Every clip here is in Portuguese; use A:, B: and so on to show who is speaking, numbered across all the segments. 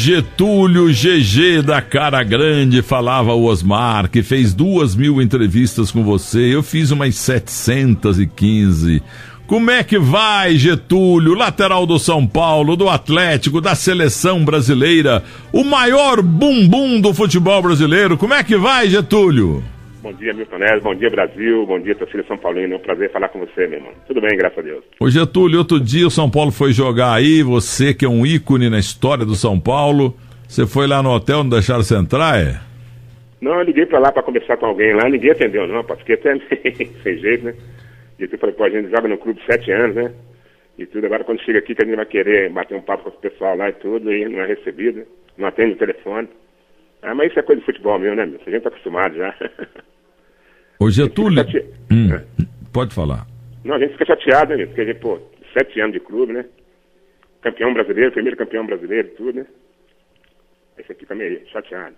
A: Getúlio GG da cara grande, falava o Osmar, que fez duas mil entrevistas com você. Eu fiz umas 715. Como é que vai, Getúlio, lateral do São Paulo, do Atlético, da seleção brasileira, o maior bumbum do futebol brasileiro? Como é que vai, Getúlio?
B: Bom dia, Milton Neves. Bom dia, Brasil. Bom dia, torcida São Paulino. É um prazer falar com você, meu irmão. Tudo bem, graças a Deus.
A: Ô, Getúlio, outro dia o São Paulo foi jogar aí. Você, que é um ícone na história do São Paulo, você foi lá no hotel, não deixaram você entrar, é?
B: Não, eu liguei pra lá pra conversar com alguém lá. Ninguém atendeu, não. Fiquei até sem jeito, né? E eu falei, pô, a gente joga no clube sete anos, né? E tudo. Agora, quando chega aqui, que a gente vai querer bater um papo com o pessoal lá e tudo, e não é recebido, não atende o telefone. Ah, mas isso é coisa de futebol mesmo, né, meu? A gente tá acostumado já.
A: Ô Getúlio, hum, pode falar.
B: Não, a gente fica chateado, né, porque a gente, pô, sete anos de clube, né? Campeão brasileiro, primeiro campeão brasileiro e tudo, né? Aí você fica meio chateado.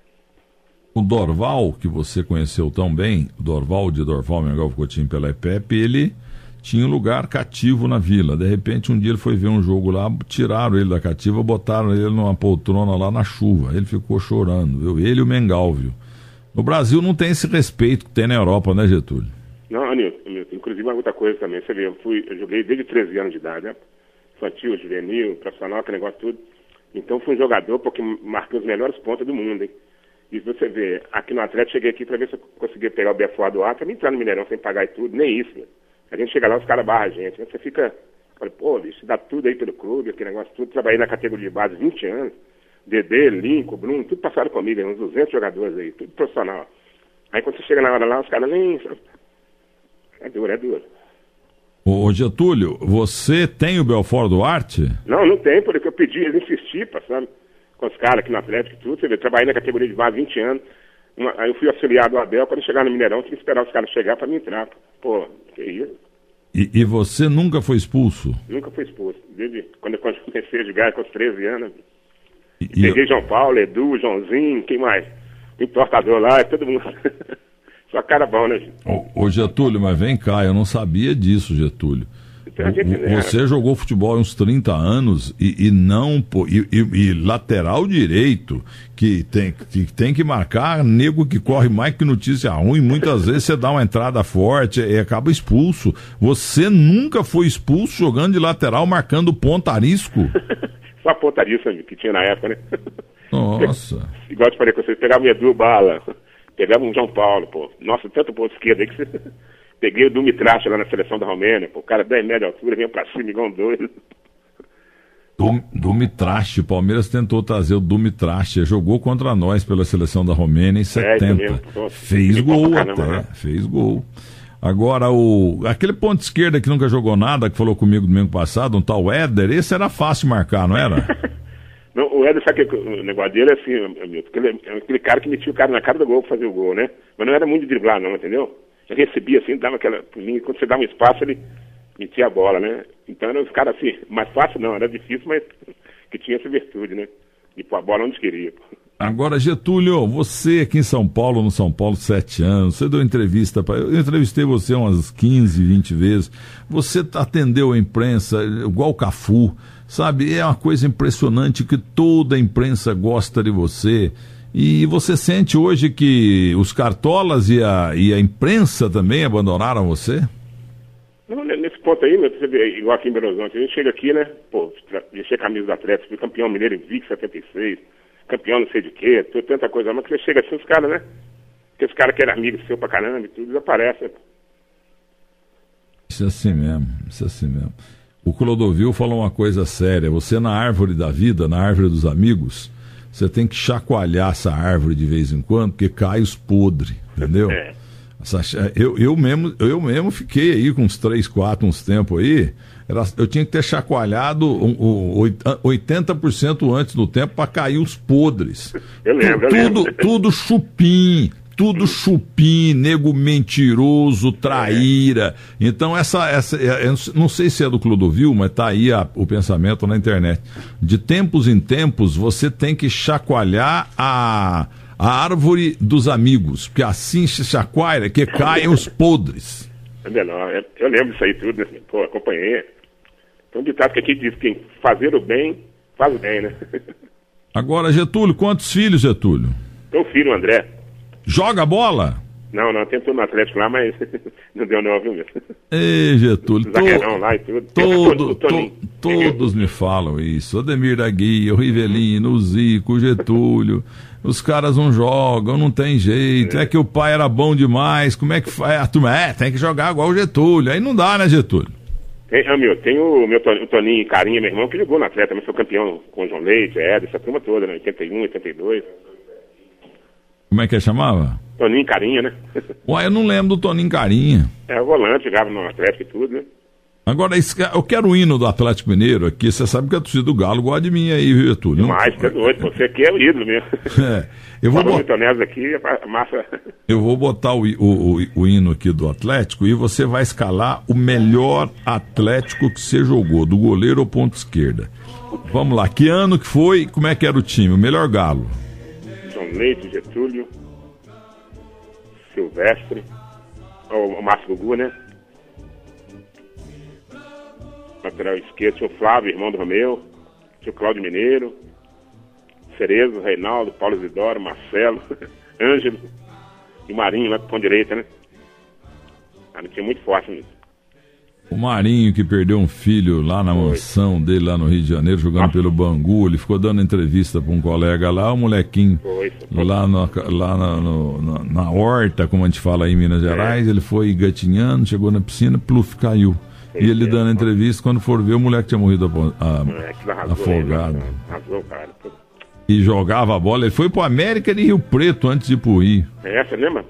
A: O Dorval, que você conheceu tão bem, o Dorval de Dorval Mengal Coutinho pela EPEP, ele tinha um lugar cativo na vila. De repente, um dia ele foi ver um jogo lá, tiraram ele da cativa, botaram ele numa poltrona lá na chuva. Ele ficou chorando, viu? Ele e o Mengal, viu? No Brasil não tem esse respeito que tem na Europa, né, Getúlio?
B: Não, Anilton, inclusive uma outra coisa também, você vê, eu, fui, eu joguei desde 13 anos de idade, né? Infantil, juvenil, profissional, aquele negócio tudo. Então fui um jogador porque marquei os melhores pontos do mundo, hein? E você vê, aqui no Atlético, cheguei aqui para ver se eu conseguia pegar o BFA do me entrar no Mineirão sem pagar e tudo, nem isso, né? A gente chega lá, os caras barram a gente. Você fica, fala, pô, bicho, dá tudo aí pelo clube, aquele negócio tudo. Trabalhei na categoria de base 20 anos. Dedê, Lincoln, Bruno, tudo passaram comigo, uns 200 jogadores aí, tudo profissional. Aí quando você chega na hora lá, os caras nem. É duro, é duro.
A: Ô Getúlio, você tem o Belfort Duarte?
B: Não, não tem, porque eu pedi, eles insisti, sabe? Com os caras aqui no Atlético e tudo. Você vê, trabalhei na categoria de base 20 anos. Aí eu fui auxiliar do Abel, quando chegar no Mineirão, tinha que esperar os caras chegar para me entrar. Pô, que isso?
A: E, e, você nunca foi expulso?
B: Nunca fui expulso. Desde quando eu comecei a jogar com os 13 anos. E, Peguei eu... João Paulo, Edu, Joãozinho, quem mais? Importador lá, todo mundo. Só cara bom, né, gente?
A: Ô, ô, Getúlio, mas vem cá, eu não sabia disso, Getúlio. Então, você jogou futebol há uns 30 anos e, e não e, e, e, lateral direito que tem, que tem que marcar nego que corre mais que notícia ruim. Muitas vezes você dá uma entrada forte e acaba expulso. Você nunca foi expulso jogando de lateral marcando ponta arisco?
B: Só ponta arisco que tinha na época, né?
A: Nossa.
B: Igual eu te falei com vocês, pegava o Edu Bala, pegava um João Paulo, pô. Nossa, tanto ponto esquerdo aí que você. Peguei o Dumitrache lá na seleção da Romênia, pô. O cara 10 metros de altura, vinha pra cima igual um doido.
A: Dumitrache, o Palmeiras tentou trazer o Dumitrache, jogou contra nós pela seleção da Romênia em 70. É, fez gol caramba, até, né? fez gol. Agora, o, aquele ponto esquerda que nunca jogou nada, que falou comigo domingo passado, um tal Éder, esse era fácil marcar, não era?
B: Não, o Éder, sabe que o negócio dele é assim, amigo, porque ele é aquele cara que metia o cara na cara do gol pra fazer o gol, né? Mas não era muito driblar, não, entendeu? Recebia assim, dava aquela. Quando você dava um espaço, ele metia a bola, né? Então era os caras assim, mais fácil não, era difícil, mas que tinha essa virtude, né? De pôr a bola onde queria.
A: Agora, Getúlio, você aqui em São Paulo, no São Paulo, sete anos, você deu entrevista para. Eu entrevistei você umas 15, 20 vezes. Você atendeu a imprensa, igual o Cafu. Sabe, é uma coisa impressionante que toda a imprensa gosta de você. E você sente hoje que os cartolas e a, e a imprensa também abandonaram você?
B: Não, nesse ponto aí, você vê, igual aqui em Belo Horizonte, a gente chega aqui, né? Pô, vestir a camisa do Atlético, fui campeão mineiro em VIC 76, campeão não sei de quê, tanta coisa, mas que você chega assim, os caras, né? Que os caras que eram amigos seu pra caramba e tudo, desaparecem.
A: Isso é assim mesmo, isso é assim mesmo. O Clodovil falou uma coisa séria. Você na árvore da vida, na árvore dos amigos, você tem que chacoalhar essa árvore de vez em quando, porque cai os podres, entendeu? É. Eu, eu, mesmo, eu mesmo fiquei aí com uns 3, 4, uns tempos aí. Era, eu tinha que ter chacoalhado um, um, 80% antes do tempo para cair os podres.
B: Eu lembro,
A: tudo,
B: eu lembro.
A: tudo chupim, tudo chupim, nego mentiroso, traíra. Então, essa, essa é, não sei se é do Clodovil, mas tá aí a, o pensamento na internet. De tempos em tempos, você tem que chacoalhar a, a árvore dos amigos, porque assim se chacoalha que caem os podres.
B: É melhor, eu lembro disso aí tudo, né? Pô, acompanhei. Tem um ditado que aqui diz que fazer o bem, faz o bem, né?
A: Agora, Getúlio, quantos filhos, Getúlio?
B: Tem um filho, André.
A: Joga bola?
B: Não, não, tentou no Atlético lá, mas não deu não, viu, meu?
A: Ei, Getúlio,
B: Zagueirão lá e tudo.
A: todo, to, todos me falam isso. Ademir da Guia, o Rivelino, o Zico, o Getúlio. Os caras não jogam, não tem jeito. É. é que o pai era bom demais. Como é que faz? A turma, é, tem que jogar igual o Getúlio. Aí não dá, né, Getúlio?
B: Tem, ah, meu, tem o meu o Toninho Carinha, meu irmão, que jogou no Atlético, também foi campeão com o João Leite, Ed, essa turma toda, né? 81, 82.
A: Como é que ele chamava?
B: Toninho Carinha, né?
A: Ué, eu não lembro do Toninho Carinha.
B: É, o volante, jogava no Atlético e tudo, né?
A: Agora, eu quero o hino do Atlético Mineiro aqui. Você sabe que a torcida do Galo gosta de mim aí, viu, Getúlio?
B: Demais, você é doido. Você aqui é o ídolo mesmo.
A: É. Eu vou
B: botar... aqui, massa...
A: Eu vou botar o, o, o, o, hino aqui do Atlético e você vai escalar o melhor Atlético que você jogou, do goleiro ou ponto esquerda. Vamos lá. Que ano que foi? Como é que era o time? O melhor Galo?
B: Leite, Getúlio, Silvestre, o, Márcio Gugu, né? Lateral esquerdo, o Flávio, irmão do Romeu, o Cláudio Mineiro, Cerezo, Reinaldo, Paulo Isidoro, Marcelo, Ângelo e Marinho lá pão direita, né? Ah, não tinha muito forte nisso.
A: O Marinho, que perdeu um filho lá na Foi. mansão dele, lá no Rio de Janeiro, jogando ah. pelo Bangu, ele ficou dando entrevista para um colega lá, o molequinho Foi. lá, no, lá na, no, na, na, horta, como a gente fala aí em Minas é. Gerais, é. ele foi gatinhando, chegou na piscina, pluf, caiu. e ele dando entrevista, quando for ver, o moleque tinha morrido a, afogado. Cara. E jogava a bola, ele foi pro América de Rio Preto antes de ir pro Rio.
B: É, você lembra?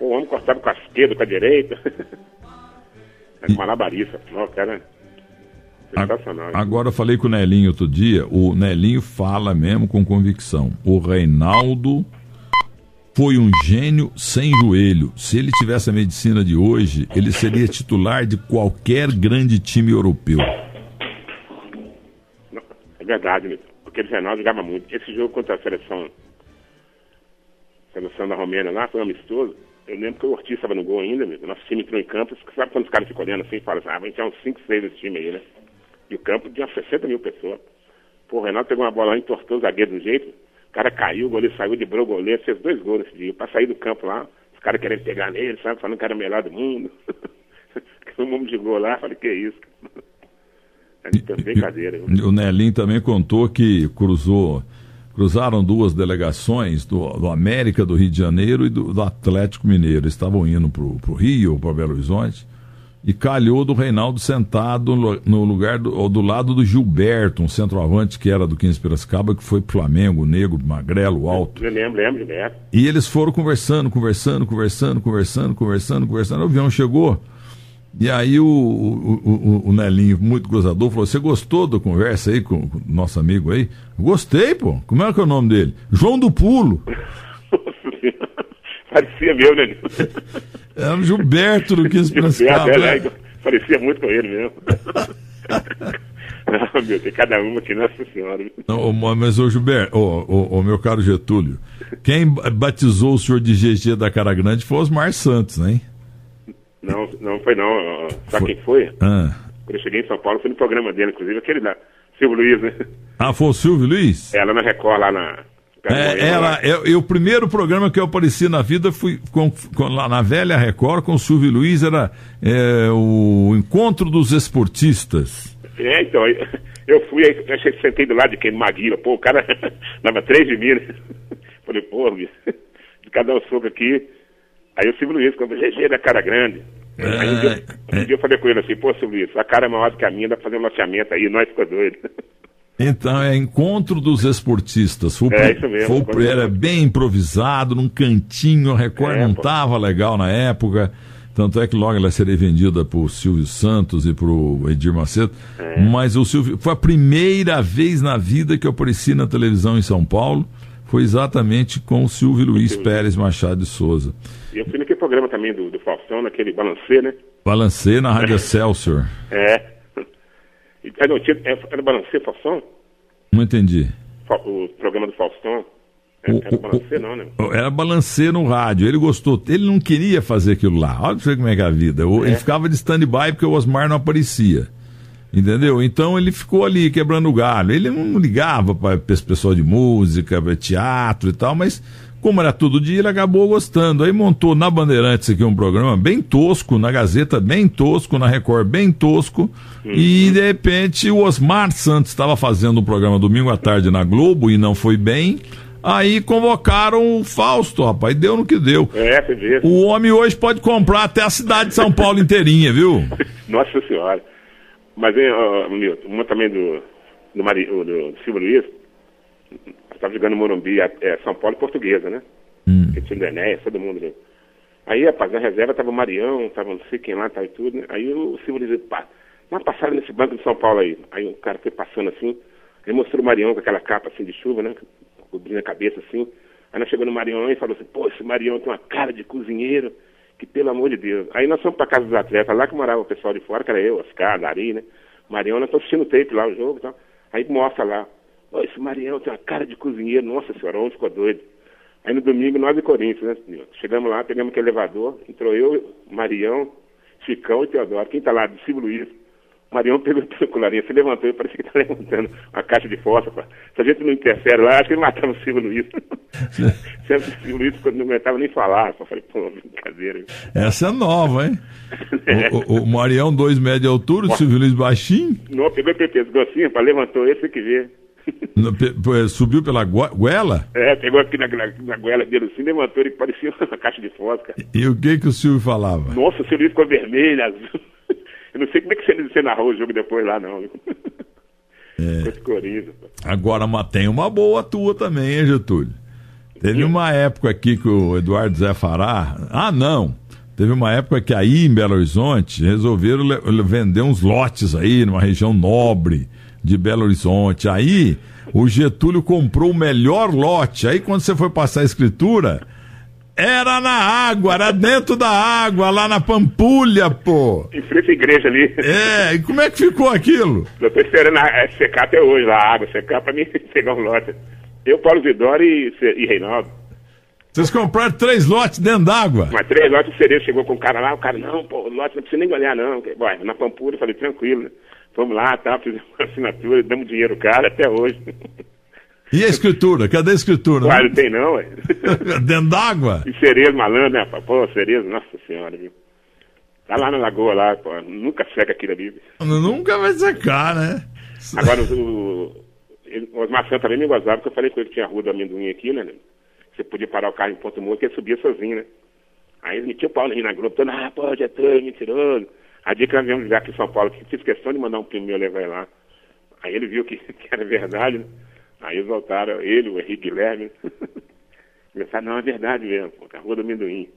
B: O homem cortava com a esquerda, com a direita. É malabarista. Não, cara. Sensacional.
A: Agora eu falei com o Nelinho outro dia, o Nelinho fala mesmo com convicção. O Reinaldo foi um gênio sem joelho. Se ele tivesse a medicina de hoje, ele seria titular de qualquer grande time europeu.
B: É verdade, porque o Reinaldo jogava muito. Esse jogo contra a seleção, a seleção da Romênia lá foi amistoso. Eu lembro que o Ortiz estava no gol ainda, meu. Nosso time entrou em campo. Sabe quando os caras ficam olhando assim e falam assim, ah, vai entrar uns 5, 6 desse time aí, né? E o campo tinha 60 mil pessoas. Pô, o Renato pegou uma bola lá, entortou o zagueiro do jeito. O cara caiu, o goleiro saiu, librou o goleiro, fez dois gols nesse dia. Pra sair do campo lá, os caras querendo pegar nele, sabe? Falando que era o melhor do mundo. que um mundo de gol lá, falei, que isso? É brincadeira.
A: O Nelinho também contou que cruzou cruzaram duas delegações do, do, América do Rio de Janeiro e do, do Atlético Mineiro. Estavam indo para o Rio, para Belo Horizonte, e calhou do Reinaldo sentado no, lugar do, do lado do Gilberto, um centroavante que era do 15 Piracicaba, que foi Flamengo, negro, magrelo, alto.
B: Eu lembro, lembro, lembro.
A: E eles foram conversando, conversando, conversando, conversando, conversando, conversando. O avião chegou. E aí o, o, o, o, Nelinho, muito gozador, falou: Você gostou da conversa aí com o nosso amigo aí? Gostei, pô. Como é que é o nome dele? João do Pulo.
B: Parecia meu, né?
A: É o Gilberto do 15 Piracicaba. É,
B: é, parecia muito com ele mesmo. Não, meu, tem cada uma que Nossa Senhora.
A: Não, mas, ô Gilberto, ô, ô, ô, meu caro Getúlio, quem batizou o senhor de GG da Cara Grande foi Osmar Santos, né?
B: Não, não foi não. Sabe foi. quem foi?
A: Ah.
B: Quando eu cheguei em São Paulo, foi no programa dele, inclusive, aquele da Silvio Luiz, né?
A: Ah, foi o Silvio Luiz?
B: É, lá na Record, lá na.
A: É, ela, eu, eu, o primeiro programa que eu apareci na vida foi com, com, lá na velha Record com o Silvio Luiz, era é, o Encontro dos Esportistas.
B: É, então, eu fui, eu sentei do lado de quem? Maguila, pô, o cara dava três de mim, né? Falei, pô, de cada um soco aqui, Aí o Silvio Luiz, quando GG da cara grande. É, aí um dia, um dia, eu falei com ele assim, pô, Silvio Luiz, a cara é maior do que a minha, dá pra fazer um loteamento aí, nós ficamos doidos.
A: Então, é encontro dos esportistas. Foi, é, isso mesmo. Foi, era bem improvisado, num cantinho, a Record é, não estava legal na época. Tanto é que logo ela seria vendida por Silvio Santos e pro Edir Macedo. É. Mas o Silvio. Foi a primeira vez na vida que eu apareci na televisão em São Paulo foi exatamente com o Silvio Luiz. Pérez Machado de Souza.
B: E eu fui programa também do, do Faustão, naquele Balancê, né?
A: Balancê na Rádio Excelsior.
B: É. é não, tinha, é, era Balancê Faustão?
A: Não entendi.
B: O programa do Faustão. É, o, era Balancê, não, né?
A: Era Balancê no rádio. Ele gostou. Ele não queria fazer aquilo lá. Olha pra você como é que é a vida. É. Ele ficava de stand-by porque o Osmar não aparecia. Entendeu? Então ele ficou ali quebrando galho. Ele não ligava para esse pessoal de música, para teatro e tal, mas como era todo dia, ele acabou gostando. Aí montou na Bandeirantes aqui um programa bem tosco, na Gazeta bem tosco, na Record bem tosco. Uhum. E de repente o Osmar Santos estava fazendo um programa domingo à tarde na Globo e não foi bem. Aí convocaram o Fausto, rapaz, deu no que deu.
B: É, você vê.
A: O homem hoje pode comprar até a cidade de São Paulo inteirinha, viu?
B: Nossa Senhora. Mas, hein, uh, Milton, uma também do, do, Mari, do, do Silvio Luiz, estava jogando Morumbi, é, São Paulo e Portuguesa, né? Hum. Que tinha o Enéas, todo mundo ali. Aí, rapaz, na reserva tava o Marião, tava não sei quem lá, tava e tudo, né? Aí o Silvio disse, pá, uma passada nesse banco de São Paulo aí. Aí o cara foi passando assim, aí mostrou o Marião com aquela capa assim de chuva, né? Cobrindo a cabeça assim. Aí nós chegamos no Marião e falou assim, pô, esse Marião tem uma cara de cozinheiro, que pelo amor de Deus. Aí nós fomos pra casa dos atletas, lá que morava o pessoal de fora, que era eu, Oscar, Dari, né? Marião, nós estamos assistindo o tape lá, o jogo e tal. Aí mostra lá, Oh, esse Marião tem uma cara de cozinheiro, nossa senhora, onde ficou doido. Aí no domingo, nós de Corinthians, né, Chegamos lá, pegamos aquele elevador, entrou eu, Marião, Chicão e Teodoro. Quem tá lá? Do Silvio Luiz. O Marião pegou o colarinho, se levantou e parecia que tá levantando uma caixa de fósforo. Se a gente não interfere lá, acho que ele matava o Silvio Luiz. Sempre o Silvio Luiz não aguentava nem falar. Só falei, pô, brincadeira.
A: Essa é nova, hein? É. O, o, o, Marião, dois metros de altura, o Silvio Luiz baixinho.
B: Não, pegou o pescoço assim, levantou esse que vê.
A: Subiu pela goela?
B: É, pegou aqui na, na, na goela dele assim, levantou, ele parecia uma caixa de fósforo.
A: E o que que o Silvio falava?
B: Nossa, o Silvio ficou vermelho, azul. Eu não sei como é que você, você narrou o jogo depois lá, não.
A: É. Agora, mas tem uma boa tua também, hein, Getúlio? Teve uma época aqui que o Eduardo Zé Fará. Ah, não! Teve uma época que aí em Belo Horizonte resolveram vender uns lotes aí, numa região nobre de Belo Horizonte. Aí o Getúlio comprou o melhor lote. Aí quando você foi passar a escritura, era na água, era dentro da água, lá na Pampulha, pô.
B: Em frente à igreja ali.
A: É, e como é que ficou aquilo?
B: Eu tô esperando a, secar até hoje lá, a água secar pra mim pegar um lote. Eu, Paulo Vidori e, e Reinaldo.
A: Vocês compraram três lotes dentro d'água?
B: Mas três lotes de cereja, chegou com o cara lá, o cara, não, pô, lote não precisa nem olhar não. Bom, na Pampulha, eu falei, tranquilo, né? Fomos lá, tá, fizemos uma assinatura, damos dinheiro cara até hoje.
A: E a escritura? Cadê a escritura?
B: Ué, não tem não, ué.
A: Dentro d'água?
B: E cerezo malandro, né, Pô, cerezo, nossa senhora, viu? Tá lá na lagoa lá, pô, nunca seca aquilo ali.
A: Nunca vai secar, né?
B: Agora, o, o Osmar Santos também me gozava, porque eu falei com ele que tinha a rua do amendoim aqui, né? Você podia parar o carro em Ponto Morto e ele subia sozinho, né? Aí ele metia o pau na Globo, todo, ah, pô, Getúlio, mentiroso. A que nós viemos ligar aqui em São Paulo, que fiz questão de mandar um primo meu levar ele lá. Aí ele viu que, que era verdade, né? Aí eles voltaram, ele, o Henrique Guilherme. Começaram, não, é verdade mesmo, pô, a rua do amendoim.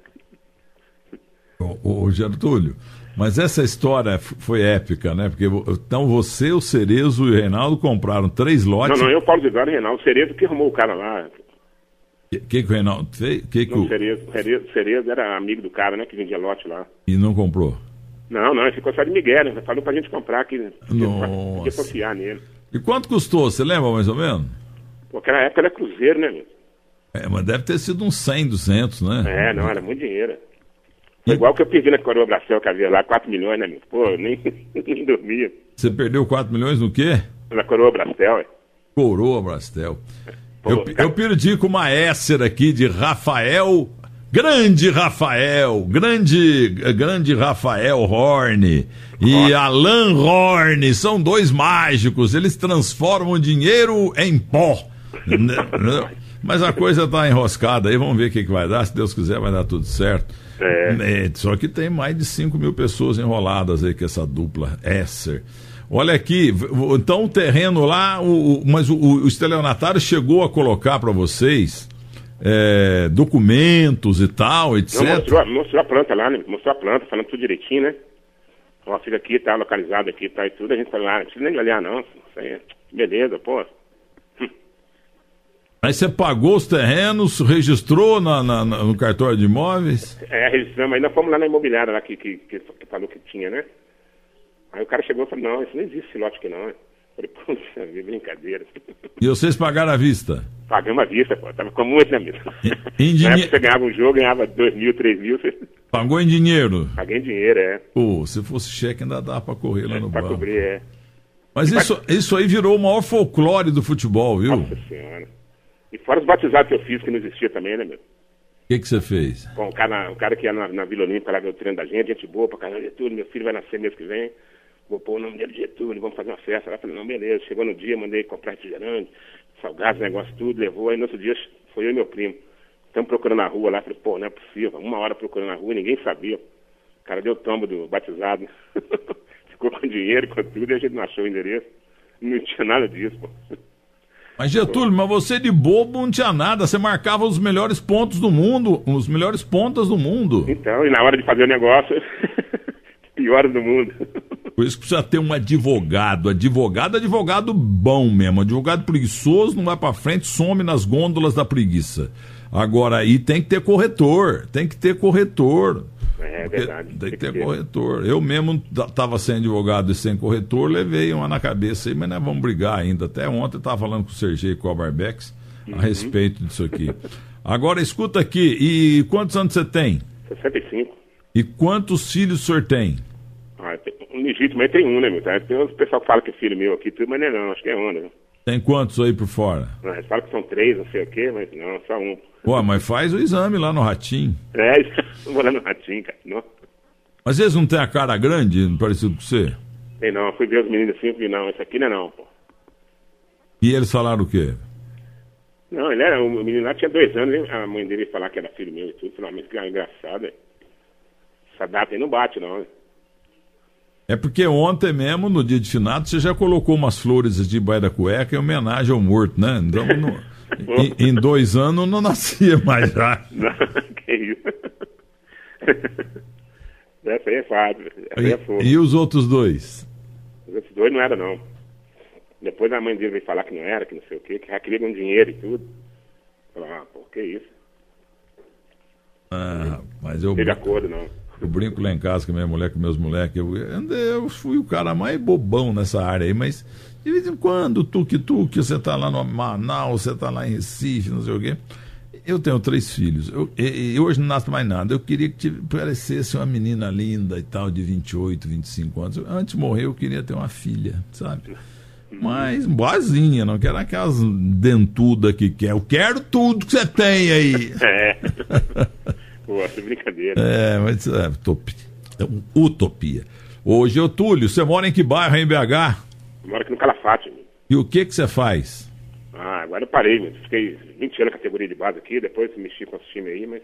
A: Ô, ô Gertúlio, mas essa história foi épica, né? Porque então você, o Cerezo e o Reinaldo compraram três lotes.
B: Não, não, eu, Paulo Zidane e o Reinaldo. O Cerezo que arrumou o cara lá.
A: O que, que, que o Reinaldo fez? Que que
B: não, o Cerezo, Cerezo, Cerezo era amigo do cara, né? Que vendia lote lá.
A: E não comprou?
B: Não, não, ele ficou só de Miguel, né? Falou pra gente comprar aqui, né? Podia confiar nele.
A: E quanto custou? Você lembra mais ou menos?
B: Pô, aquela época era cruzeiro, né, meu?
A: É, mas deve ter sido uns 100, 200, né?
B: É, não, era muito dinheiro. E... Igual que eu perdi na Coroa Bracel, que havia lá 4 milhões, né, meu? Pô, nem, nem dormia.
A: Você perdeu 4 milhões no quê?
B: Na Coroa Bracel, é.
A: Coroa Brastel. Pô, eu, cara... eu perdi com uma Esser aqui de Rafael Grande Rafael, grande, grande Rafael Horn e Alan Horn são dois mágicos, eles transformam dinheiro em pó. Mas a coisa está enroscada aí, vamos ver o que, que vai dar. Se Deus quiser, vai dar tudo certo. É. É, só que tem mais de 5 mil pessoas enroladas aí com essa dupla Esser. Olha aqui, então o terreno lá, o, o mas o, o estelionatário chegou a colocar para vocês é, documentos e tal, etc. Não,
B: mostrou, mostrou a planta lá, né? Mostrou a planta, falando tudo direitinho, né? Ó, fica aqui, tá localizado aqui, tá e tudo. A gente falou, ah, não precisa nem olhar, não. Isso aí, é beleza, pô.
A: Aí você pagou os terrenos, registrou na, na, na, no cartório de imóveis?
B: É, registramos, ainda fomos lá na imobiliária lá que, que, que, que falou que tinha, né? Aí o cara chegou e falou, não, isso não existe esse lote aqui não. Falei, poxa, brincadeira.
A: E vocês pagaram à vista?
B: Pagamos à vista, pô. Tava com muito na mesa. Em dinheiro. você ganhava um jogo, ganhava dois mil, três mil. Você...
A: Pagou em dinheiro?
B: Paguei em dinheiro, é.
A: Pô, se fosse cheque ainda dá pra correr lá no
B: pra
A: banco.
B: cobrir, é.
A: Mas isso, isso aí virou o maior folclore do futebol, viu?
B: Nossa Senhora. E fora os batizados que eu fiz, que não existia também, né, meu?
A: O que, você fez?
B: Bom, o cara, o cara que ia na, na Vila Olímpica lá o treino da gente, gente boa pra caramba, Getúlio, meu filho vai nascer mês que vem, vou pôr o nome dele de Getúlio, vamos fazer uma festa. Lá falei, não, beleza. Chegou no dia, mandei comprar refrigerante, salgados, negócio tudo, levou. Aí no outro dia foi eu e meu primo. Estamos procurando na rua lá, falei, pô, não é possível. Uma hora procurando na rua, ninguém sabia. O cara deu tombo do batizado. Ficou com dinheiro, com tudo, e a gente não achou o endereço. Não tinha nada disso, pô.
A: Mas Getúlio, mas você de bobo não tinha nada, você marcava os melhores pontos do mundo, os melhores pontas do mundo.
B: Então, e na hora de fazer o negócio, piores do mundo.
A: Por isso que precisa ter um advogado. Advogado, advogado bom mesmo. Advogado preguiçoso não vai pra frente, some nas gôndolas da preguiça. Agora aí tem que ter corretor, tem que ter corretor.
B: É verdade.
A: Tem que ter corretor. Eu mesmo estava sem advogado e sem corretor, levei uma na cabeça aí, mas nós vamos brigar ainda. Até ontem eu estava falando com o Sergei e com o Barbex a uhum. respeito disso aqui. Agora escuta aqui, e quantos anos você tem?
B: 65.
A: E quantos filhos o senhor tem?
B: Ah, legítimo aí tem um, né, meu? Tem o pessoal que fala que é filho meu aqui, tudo, mas não é não, acho que é um, né?
A: Tem quantos aí por fora?
B: Não, eles falam que são três, não sei o quê, mas não, só um.
A: Pô, mas faz o exame lá no Ratinho.
B: É, vou lá no Ratinho, cara. Não.
A: Mas eles não têm a cara grande, parecido com você?
B: Tem não, fui ver os meninos assim, fui, não, esse aqui não é não, pô.
A: E eles falaram o quê?
B: Não, ele era, o menino lá tinha dois anos, a mãe dele ia falar que era filho meu e tudo, falou, mas que engraçado, essa data aí não bate não, né?
A: É porque ontem mesmo, no dia de finado, você já colocou umas flores de baia da cueca em homenagem ao morto, né? Então, no, em, em, dois anos não nascia mais já.
B: Não, que isso. Essa aí é. Essa
A: e,
B: é
A: e os outros dois?
B: Os outros dois não eram, não. Depois a mãe dele veio falar que não era, que não sei o quê, que já queria com dinheiro e tudo. Falei, ah, pô, que isso?
A: Ah, mas eu.
B: Teve acordo, não.
A: Eu brinco lá em casa com minha mulher, com meus moleques. Eu, eu fui o cara mais bobão nessa área aí, mas de vez em quando, tuk-tuk, você tá lá no Manaus, você tá lá em Recife, não sei o quê. Eu tenho três filhos. Eu, e, e hoje não nasce mais nada. Eu queria que tive, parecesse uma menina linda e tal, de 28, 25 anos. Antes de morrer, eu queria ter uma filha, sabe? Mas boazinha, não quero aquelas dentudas que quer. Eu quero tudo que você tem aí.
B: É. Pô, é brincadeira.
A: É, mas é utopia. É utopia. Ô, Getúlio, você mora em que bairro em BH?
B: Eu moro aqui no Calafate. Meu.
A: E o que que você faz?
B: Ah, agora eu parei, meu. Fiquei 20 anos na categoria de base aqui, depois mexi com os times aí, mas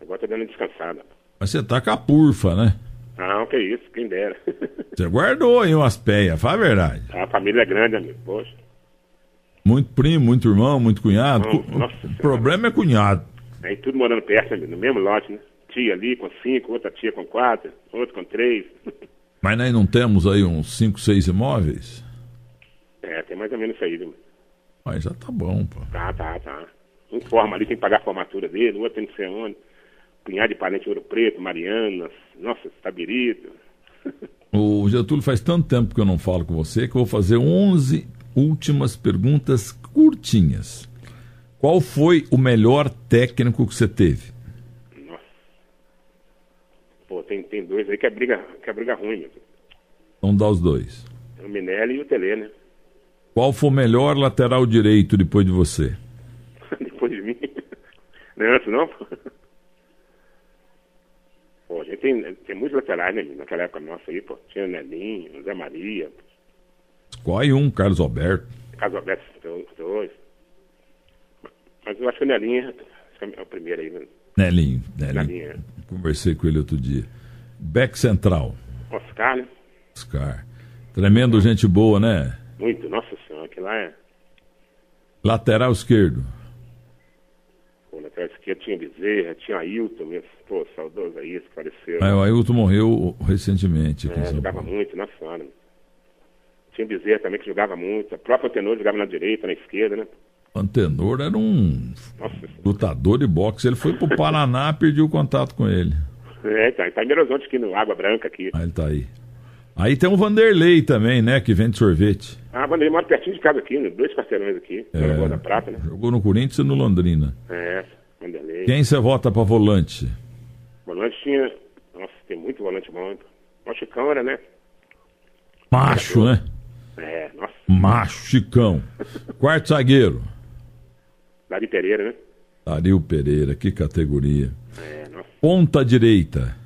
B: agora tô dando descansada.
A: Mas você tá com a purfa, né?
B: Não, que isso, quem dera.
A: Você guardou aí umas peias, fala a verdade.
B: A família é grande, amigo, poxa.
A: Muito primo, muito irmão, muito cunhado. Nossa, o problema é cunhado.
B: Aí tudo morando perto, no mesmo lote, né? Tia ali com cinco, outra tia com quatro, outro com três.
A: Mas nós não temos aí uns cinco, seis imóveis?
B: É, tem mais ou menos isso aí, viu?
A: Mas já tá bom, pô.
B: Tá, tá, tá. Um forma ali, tem que pagar a formatura dele, o outro tem que ser onde. Punhado de parente Ouro Preto, Marianas, nossa, Tabirito.
A: O Getúlio, faz tanto tempo que eu não falo com você que eu vou fazer 11 últimas perguntas curtinhas. Qual foi o melhor técnico que você teve?
B: Nossa. Pô, tem, tem dois aí que é briga, que é briga ruim.
A: Vamos dar os dois.
B: O Minelli e o Tele, né?
A: Qual foi o melhor lateral direito depois de você?
B: depois de mim? Não é antes, não? Pô, a gente tem, tem muitos laterais, né, naquela época nossa aí, pô. Tinha Nelinho, Zé Maria.
A: Escolhe um, Carlos Alberto.
B: Carlos Alberto, dois. Mas eu acho que o Nelinho é o primeiro aí, né?
A: Nelinho, Nelinho. Nelinho é. Conversei com ele outro dia. Beck Central.
B: Oscar, né?
A: Oscar. Tremendo gente boa, né?
B: Muito, nossa senhora, que lá é.
A: Lateral esquerdo.
B: Pô, lateral esquerdo tinha Bezerra, tinha Ailton mesmo. Pô, saudoso aí, que faleceu.
A: É, o Ailton morreu recentemente.
B: É, jogava Paulo. muito, nossa senhora. Tinha Bezerra também que jogava muito. A própria Tenor jogava na direita, na esquerda, né?
A: Antenor era um lutador de boxe. Ele foi pro Paraná, perdeu o contato com ele.
B: É, tá, tá em Belo Horizonte aqui no Água Branca aqui.
A: Ah, ele tá aí. Aí tem o Vanderlei também, né, que vende sorvete.
B: Ah, Vanderlei mora pertinho de casa aqui, né? dois quarteirões aqui, é, na da Prata, né?
A: Jogou no Corinthians e no Londrina.
B: É, Vanderlei.
A: Quem você vota pra volante?
B: Volante tinha, nossa, tem muito volante bom. O Chicão era, né?
A: Macho, né?
B: É, nossa.
A: Macho, Chicão. Quarto zagueiro.
B: Dari Pereira, né?
A: Dario Pereira, que categoria.
B: É, nossa.
A: Ponta direita.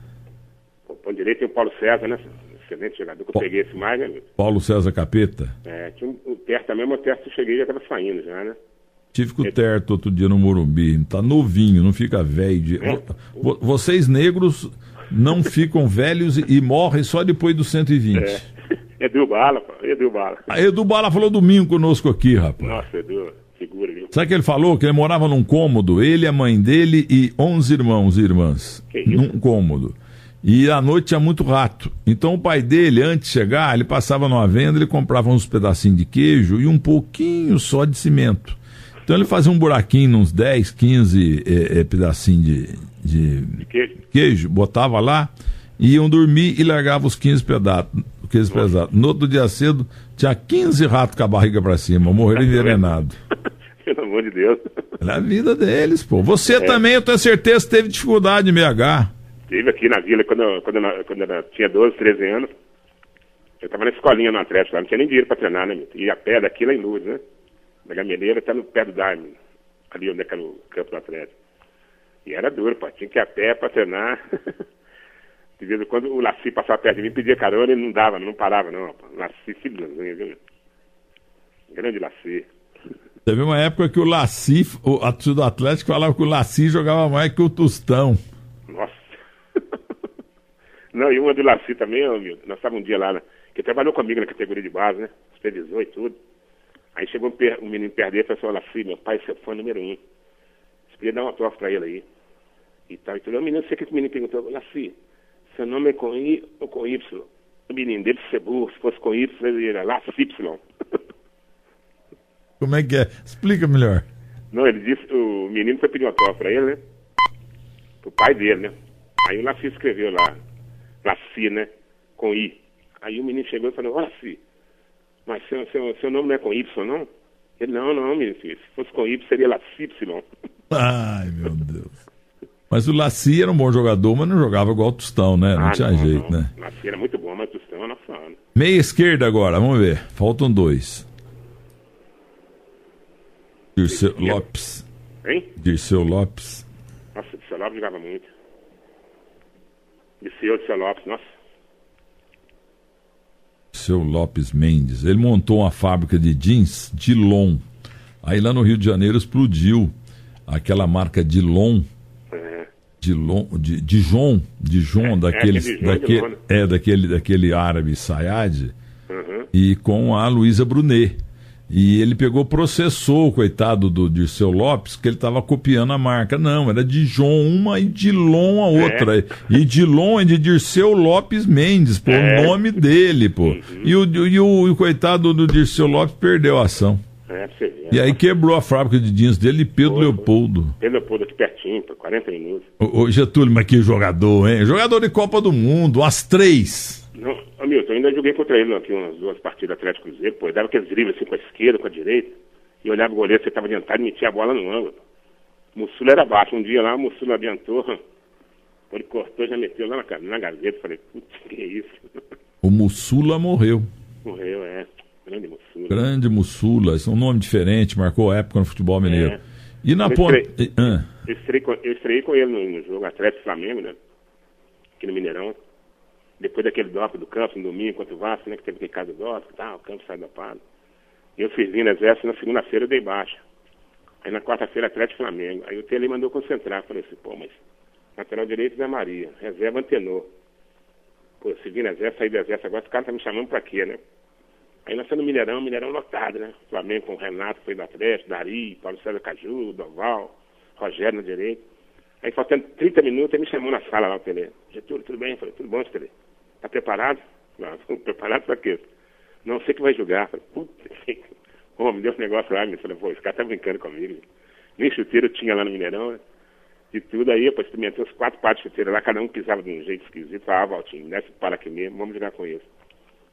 B: Pô, ponto direito tem o Paulo César, né? Excelente jogador, que eu
A: Pô.
B: peguei esse mais, né?
A: Paulo César Capeta.
B: É, tinha um, o Terto também, mas o Terto eu cheguei e já tava saindo já, né?
A: Tive com o Terto outro dia no Morumbi. Tá novinho, não fica velho. de-
B: É.
A: Vo- vo- Vocês negros não ficam velhos e, e morrem só depois dos 120.
B: É. Edu Bala, pô. Edu Bala.
A: A Edu Bala falou domingo conosco aqui, rapaz.
B: Nossa, Edu, figura ali.
A: Sabe o que ele falou? Que ele morava num cômodo, ele, a mãe dele e 11 irmãos e irmãs.
B: Que isso?
A: Num cômodo. E à noite tinha muito rato. Então o pai dele, antes de chegar, ele passava numa venda, ele comprava uns pedacinhos de queijo e um pouquinho só de cimento. Então ele fazia um buraquinho, uns 10, 15 eh, eh, pedacinhos de, de
B: De queijo.
A: queijo, botava lá, iam dormir e largava os 15 pedaços. 15 pedaços. No outro dia cedo, tinha 15 ratos com a barriga pra cima, morreram envenenados.
B: Pelo amor de Deus.
A: É a vida deles, pô. Você também, eu tenho certeza, teve dificuldade em BH.
B: Teve aqui na vila, quando, eu- quando, eu, quando eu tinha 12, 13 anos, eu tava na escolinha no Atlético lá, não tinha nem dinheiro pra treinar, né? Ia a pé daqui lá em Luz, né? Da Gameleira até no pé do Daime, ali onde é que era o campo do Atlético. E era duro, pô, tinha que ir a pé pra treinar. De vez em quando o Laci passava perto de mim, pedia carona e não dava, não parava não. Laci, filhozinho, viu? Grande Laci.
A: Teve uma época que o Laci, o, do Atlético falava que o Laci jogava mais que o Tostão.
B: Nossa. Não, e uma do Laci também, meu, nós estávamos um dia lá, né, que trabalhou comigo na categoria de base, né? Supervisor e tudo. Aí chegou um, per- um menino perto dele e falou assim, Laci, meu pai, é fã número um. Você podia dar um autógrafo pra ele aí. E tal, e tudo. O menino, sei que o menino perguntou, Laci, seu nome é com I ou com Y? O menino dele ser burro, se fosse com Y, ele era Laci Y.
A: Como é que é? Explica melhor.
B: Não, ele disse, o menino foi pedir um autógrafo pra ele, né? Pro pai dele, né? Aí o Laci escreveu lá, Laci, né? Com I. Aí o menino chegou e falou, ó Laci, mas seu, seu, seu nome não é com Y, não? Ele, não, não, menino filho, se fosse com Y seria Laci Y.
A: Ai, meu Deus. Mas o Laci era um bom jogador, mas não jogava igual o Tostão, né? Não
B: Ah,
A: tinha jeito, né?
B: Laci era muito bom, mas o Tostão é nosso ano.
A: Meia esquerda agora, vamos ver. Faltam dois. Dirceu Lopes.
B: Hein?
A: Dirceu Lopes.
B: Nossa, o Disseu Lopes jogava muito. Disseu, Disseu Lopes, nossa.
A: Seu Lopes Mendes. Ele montou uma fábrica de jeans Dilon. Aí lá no Rio de Janeiro explodiu aquela marca Dilon. Dilon, de, Dijon, Dijon é,
B: daqueles, é
A: daquele,
B: daquele,
A: é, daquele, daquele árabe Sayad,
B: uhum.
A: e com a Luísa Brunet. E ele pegou, processou o coitado do Dirceu Lopes, que ele estava copiando a marca. Não, era Dijon uma e Dilon a é. outra. É. E Dilon é de Dirceu Lopes Mendes, pô,
B: é.
A: o nome dele, pô. Uhum. E, o, e, o, e o coitado do Dirceu Lopes perdeu a ação.
B: É,
A: e aí quebrou a fábrica de jeans dele e Pedro
B: foi,
A: Leopoldo.
B: Pedro Leopoldo, aqui perto 35, 40 minutos.
A: Ô, Getúlio, mas que jogador, hein? Jogador de Copa do Mundo, as três.
B: Não, Hamilton, eu ainda joguei contra ele aqui umas duas partidas Atlético Cruzeiro, pô, dava aqueles dribles assim com a esquerda, com a direita, e olhava o goleiro, você estava adiantado e metia a bola no ângulo. Mussula era baixo, um dia lá, o Mussula adiantou, ele cortou, já meteu lá na, na gaveta, falei, putz, que é isso?
A: O Mussula morreu.
B: Morreu, é. Grande Mussula.
A: Grande Mussula, isso é um nome diferente, marcou época no futebol mineiro.
B: É.
A: E na
B: Eu
A: ponta.
B: estreiei.
A: Ah,
B: Eu estreiei, com, eu estreiei com ele no, no jogo Atlético Flamengo, né, aqui no Mineirão. Depois daquele DOP do Campos, no domingo, contra o Vasco, né, que teve aquele caso do DOP e tal, o Campos sai dopado. E eu fiz no exército, na segunda-feira eu dei baixa. Aí na quarta-feira Atlético Flamengo. Aí o Tele mandou concentrar. Falei assim, pô, mas lateral direito Zé Maria, reserva antenor. Pô, eu segui no exército, saí do exército, agora os caras estão me chamando pra quê, né? Aí nós no Mineirão, Mineirão lotado, né? Flamengo com o Renato, foi do Atlético, Dari, Paulo César Caju, Doval, Rogério na direita. Aí faltando 30 minutos, ele me chamou na sala lá, o Tele. Getúlio, tudo bem? Eu falei, tudo bom, Tele? Tá preparado? Não, preparado pra quê? Não sei que vai jogar. Falei, puta, Pô, me deu um negócio lá, me falei, pô, esse cara tá brincando comigo. Nem chuteiro tinha lá no Mineirão, né? E tudo aí, eu experimentei os quatro pares de chuteiro lá, cada um pisava de um jeito esquisito. Ah, Valtinho, desce para aqui mesmo, vamos jogar com eles.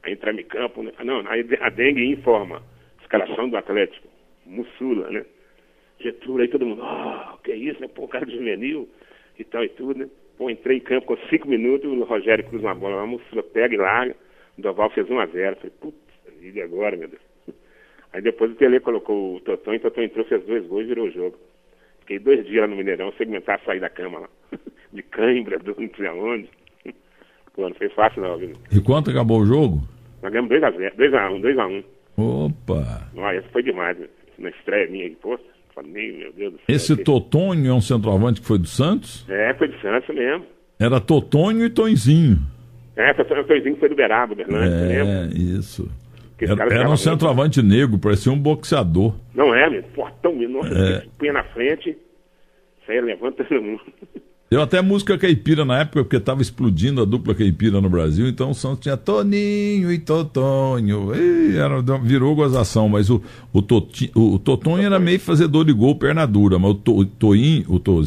B: Aí entramos em campo, né? Não, a dengue informa. Escalação do Atlético. Mussula, né? Getúlio, aí todo mundo, oh, que isso, né? Pô, cara de juvenil e tal e tudo, né? Pô, entrei em campo com cinco minutos, o Rogério cruza uma bola lá, Mussula pega e larga, o Doval fez 1 a 0 Falei, putz, e agora, meu Deus? Aí depois o Tele colocou o Totão e o Totão entrou, fez dois gols e virou o jogo. Fiquei dois dias lá no Mineirão, segmentar, sair da cama lá. De cãibra, do não sei aonde. Pô, não foi fácil não, viu?
A: E quanto acabou o jogo?
B: Nós ganhamos 2x0, 2x1, 2x1.
A: Opa!
B: Olha, essa foi demais, né? na estreia minha aí, poxa. Falei, meu Deus do céu.
A: Esse Totonho é um centroavante que foi do Santos?
B: É, foi do Santos mesmo.
A: Era Totonho e Tonzinho.
B: É, o Tonzinho foi do Beraba, Bernardo,
A: É, isso. Era, era um centroavante muito... negro, parecia um boxeador.
B: Não é, meu, portão menor, é. punha na frente, saia levanta todo mundo.
A: Deu até música caipira na época, porque estava explodindo a dupla caipira no Brasil, então o Santos tinha Toninho e Totonho. E era, virou gozação, mas o, o, Toti, o, o Totonho era meio fazedor de gol, perna dura, mas o, to, o Toinho, o, to,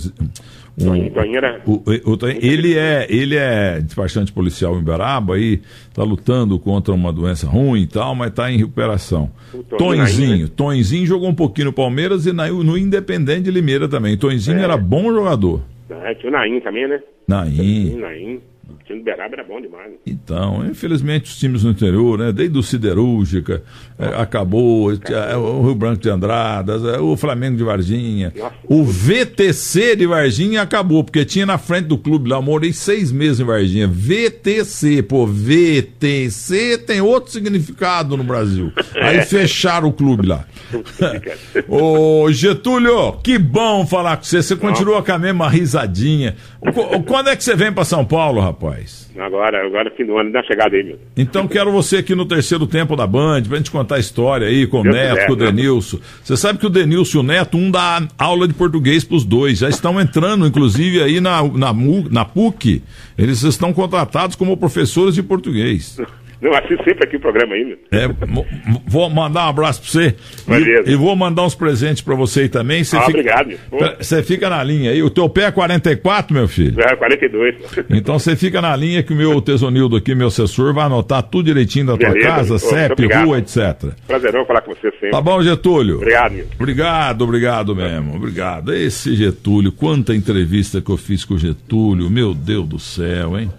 B: o,
A: o, o, ele é ele é despachante policial em Beraba aí está lutando contra uma doença ruim e tal, mas está em recuperação. Tonzinho, né? Tonzinho jogou um pouquinho no Palmeiras e no, no Independente de Limeira também. Tonzinho é. era bom jogador.
B: É, tinha o Naim também, né?
A: Naim.
B: Naim. O time do Beraba era bom demais. Né?
A: Então, infelizmente os times no interior, né? Desde o Siderúrgica, é, acabou, é, o Rio Branco de Andradas, é, o Flamengo de Varginha. Nossa, o VTC de Varginha acabou, porque tinha na frente do clube lá, eu morei seis meses em Varginha. VTC, pô, VTC tem outro significado no Brasil. Aí fecharam o clube lá. Ô Getúlio, que bom falar com você. Você continua com a mesma risadinha. Quando é que você vem para São Paulo, rapaz?
B: Agora, agora fim do ano, dá chegada aí, meu.
A: Então quero você aqui no terceiro tempo da Band, pra gente contar a história aí com o Neto, quiser, com o né? Denilson. Você sabe que o Denilson e o Neto, um dá aula de português pros dois. Já estão entrando, inclusive, aí na, na, na PUC. Eles estão contratados como professores de português.
B: Não, assisto sempre aqui o programa ainda.
A: É, vou mandar um abraço para você. E, e, vou mandar uns presentes para você aí também. Você
B: ah,
A: fica,
B: obrigado.
A: Você fica na linha aí. O teu pé é 44, meu filho?
B: É, 42.
A: Então você fica na linha que o meu Tesonildo aqui, meu assessor, vai anotar tudo direitinho da tua Beleza. casa, CEP, rua, etc.
B: Prazerão falar com você sempre.
A: Tá bom, Getúlio?
B: Obrigado. Meu.
A: Obrigado, obrigado mesmo. Obrigado. Esse Getúlio, quanta entrevista que eu fiz com o Getúlio. Meu Deus do céu, hein?